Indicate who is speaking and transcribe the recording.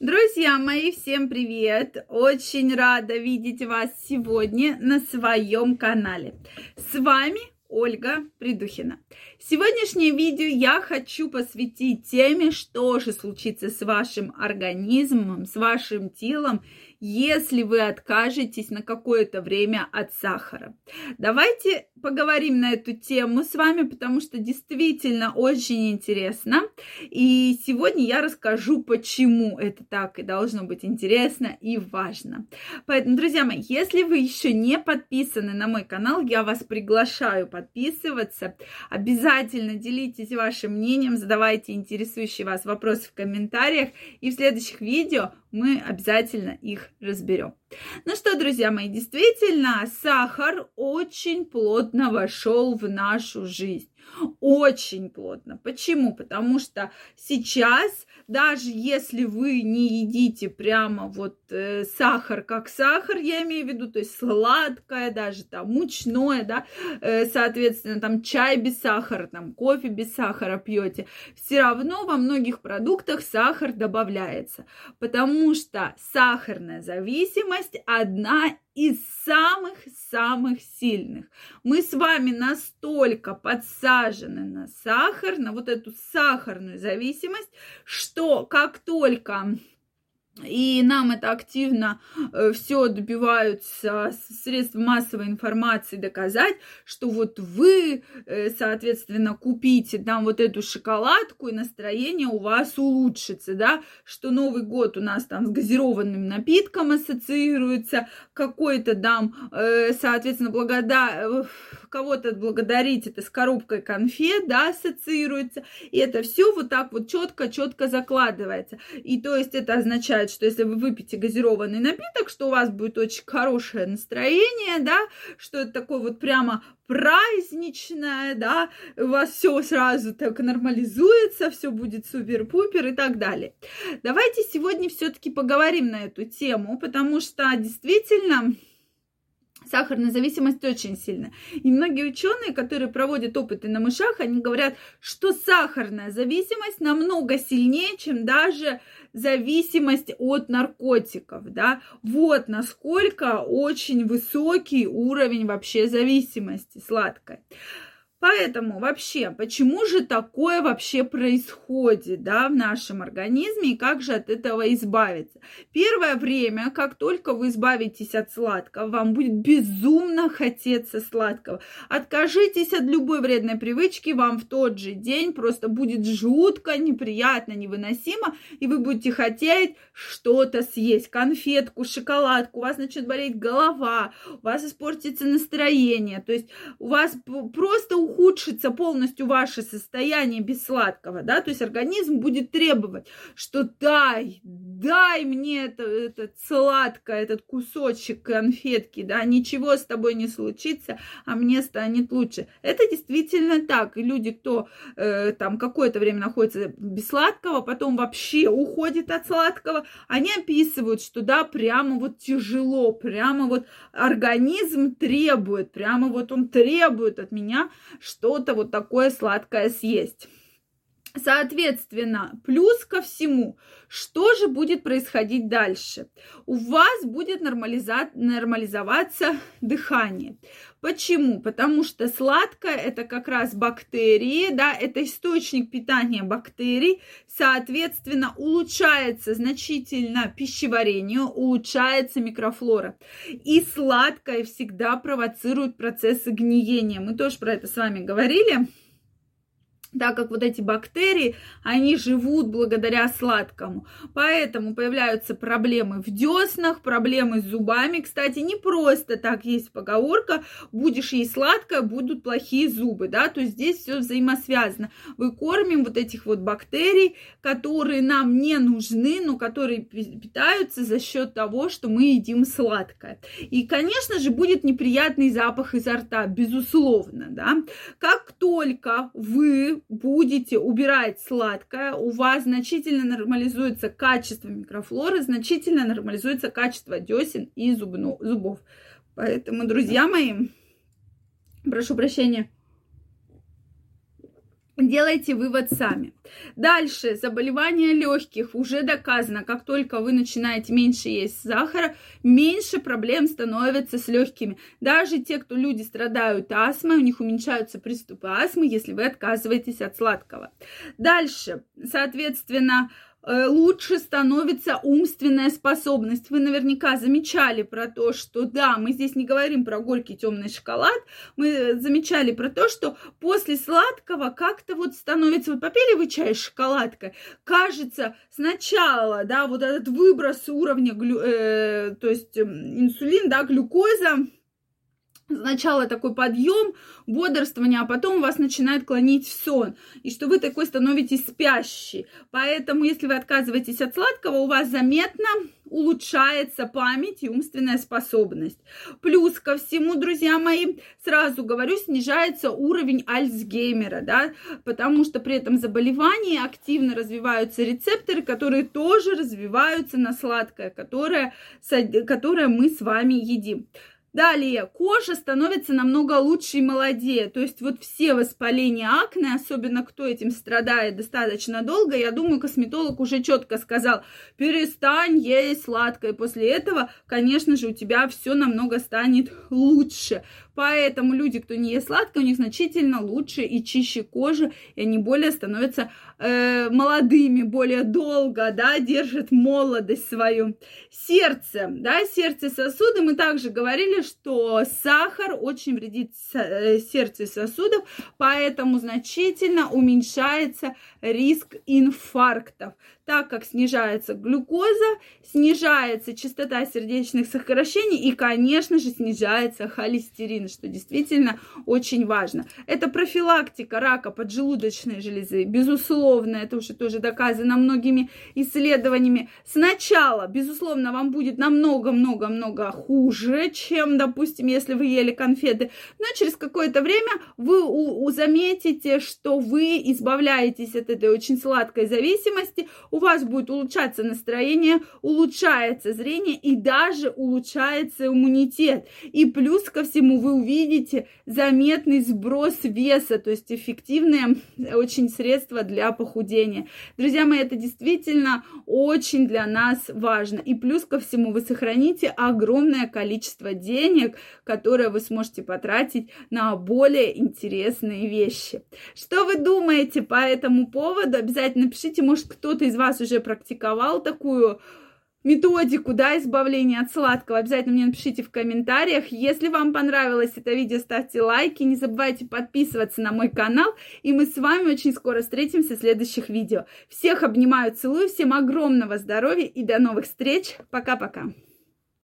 Speaker 1: Друзья мои, всем привет! Очень рада видеть вас сегодня на своем канале. С вами Ольга Придухина. Сегодняшнее видео я хочу посвятить теме, что же случится с вашим организмом, с вашим телом, если вы откажетесь на какое-то время от сахара. Давайте поговорим на эту тему с вами, потому что действительно очень интересно. И сегодня я расскажу, почему это так и должно быть интересно и важно. Поэтому, друзья мои, если вы еще не подписаны на мой канал, я вас приглашаю подписываться. Обязательно делитесь вашим мнением, задавайте интересующие вас вопросы в комментариях. И в следующих видео мы обязательно их разберем. Ну что, друзья мои, действительно, сахар очень плотно вошел в нашу жизнь. Очень плотно. Почему? Потому что сейчас, даже если вы не едите прямо вот э, сахар как сахар, я имею в виду, то есть сладкое, даже там мучное, да, э, соответственно, там чай без сахара, там кофе без сахара пьете, все равно во многих продуктах сахар добавляется, потому что сахарная зависимость одна из самых-самых сильных. Мы с вами настолько подсажены на сахар, на вот эту сахарную зависимость, что как только и нам это активно э, все добиваются средств массовой информации доказать, что вот вы, э, соответственно, купите там вот эту шоколадку, и настроение у вас улучшится, да, что Новый год у нас там с газированным напитком ассоциируется, какой-то там, э, соответственно, благодар кого-то благодарить, это с коробкой конфет, да, ассоциируется, и это все вот так вот четко-четко закладывается. И то есть это означает, что если вы выпьете газированный напиток, что у вас будет очень хорошее настроение, да, что это такое вот прямо праздничное, да, у вас все сразу так нормализуется, все будет супер-пупер и так далее. Давайте сегодня все-таки поговорим на эту тему, потому что действительно сахарная зависимость очень сильная. И многие ученые, которые проводят опыты на мышах, они говорят, что сахарная зависимость намного сильнее, чем даже зависимость от наркотиков, да. Вот насколько очень высокий уровень вообще зависимости сладкой. Поэтому вообще, почему же такое вообще происходит, да, в нашем организме и как же от этого избавиться? Первое время, как только вы избавитесь от сладкого, вам будет безумно хотеться сладкого. Откажитесь от любой вредной привычки, вам в тот же день просто будет жутко, неприятно, невыносимо, и вы будете хотеть что-то съесть, конфетку, шоколадку, у вас начнет болеть голова, у вас испортится настроение, то есть у вас просто ухудшится полностью ваше состояние без сладкого, да, то есть организм будет требовать, что дай, дай мне это, это сладкое, этот кусочек конфетки, да, ничего с тобой не случится, а мне станет лучше. Это действительно так. И люди, кто э, там какое-то время находится без сладкого, потом вообще уходит от сладкого, они описывают, что да, прямо вот тяжело, прямо вот организм требует, прямо вот он требует от меня, что-то вот такое сладкое съесть. Соответственно, плюс ко всему, что же будет происходить дальше? У вас будет нормализа... нормализоваться дыхание. Почему? Потому что сладкое это как раз бактерии, да, это источник питания бактерий, соответственно, улучшается значительно пищеварение, улучшается микрофлора. И сладкое всегда провоцирует процессы гниения. Мы тоже про это с вами говорили так как вот эти бактерии, они живут благодаря сладкому. Поэтому появляются проблемы в деснах, проблемы с зубами. Кстати, не просто так есть поговорка, будешь есть сладкое, будут плохие зубы, да, то есть здесь все взаимосвязано. Вы кормим вот этих вот бактерий, которые нам не нужны, но которые питаются за счет того, что мы едим сладкое. И, конечно же, будет неприятный запах изо рта, безусловно, да. Как только вы будете убирать сладкое, у вас значительно нормализуется качество микрофлоры, значительно нормализуется качество десен и зубно, зубов. Поэтому, друзья мои, прошу прощения. Делайте вывод сами. Дальше, заболевания легких уже доказано, как только вы начинаете меньше есть сахара, меньше проблем становится с легкими. Даже те, кто люди страдают астмой, у них уменьшаются приступы астмы, если вы отказываетесь от сладкого. Дальше, соответственно, лучше становится умственная способность. Вы наверняка замечали про то, что да, мы здесь не говорим про горький темный шоколад, мы замечали про то, что после сладкого как-то вот становится, вот попили вы чай с шоколадкой, кажется сначала, да, вот этот выброс уровня, глю, э, то есть инсулин, да, глюкоза, сначала такой подъем, бодрствование, а потом вас начинает клонить в сон, и что вы такой становитесь спящий. Поэтому, если вы отказываетесь от сладкого, у вас заметно улучшается память и умственная способность. Плюс ко всему, друзья мои, сразу говорю, снижается уровень Альцгеймера, да, потому что при этом заболевании активно развиваются рецепторы, которые тоже развиваются на сладкое, которое, которое мы с вами едим. Далее, кожа становится намного лучше и молодее. То есть вот все воспаления акне, особенно кто этим страдает достаточно долго, я думаю, косметолог уже четко сказал, перестань есть сладкое. После этого, конечно же, у тебя все намного станет лучше. Поэтому люди, кто не ест сладкое, у них значительно лучше и чище кожа, и они более становятся э, молодыми, более долго, да, держат молодость свою. Сердце, да, сердце сосуды, мы также говорили, что сахар очень вредит э, сердцу и сосудов, поэтому значительно уменьшается риск инфарктов так как снижается глюкоза, снижается частота сердечных сокращений и, конечно же, снижается холестерин, что действительно очень важно. Это профилактика рака поджелудочной железы, безусловно, это уже тоже доказано многими исследованиями. Сначала, безусловно, вам будет намного-много-много хуже, чем, допустим, если вы ели конфеты, но через какое-то время вы у, у заметите, что вы избавляетесь от этой очень сладкой зависимости, у вас будет улучшаться настроение, улучшается зрение и даже улучшается иммунитет. И плюс ко всему вы увидите заметный сброс веса, то есть эффективное очень средство для похудения. Друзья мои, это действительно очень для нас важно. И плюс ко всему вы сохраните огромное количество денег, которое вы сможете потратить на более интересные вещи. Что вы думаете по этому поводу? Обязательно пишите, может кто-то из вас уже практиковал такую методику, да, избавления от сладкого, обязательно мне напишите в комментариях. Если вам понравилось это видео, ставьте лайки, не забывайте подписываться на мой канал, и мы с вами очень скоро встретимся в следующих видео. Всех обнимаю, целую, всем огромного здоровья и до новых встреч. Пока-пока.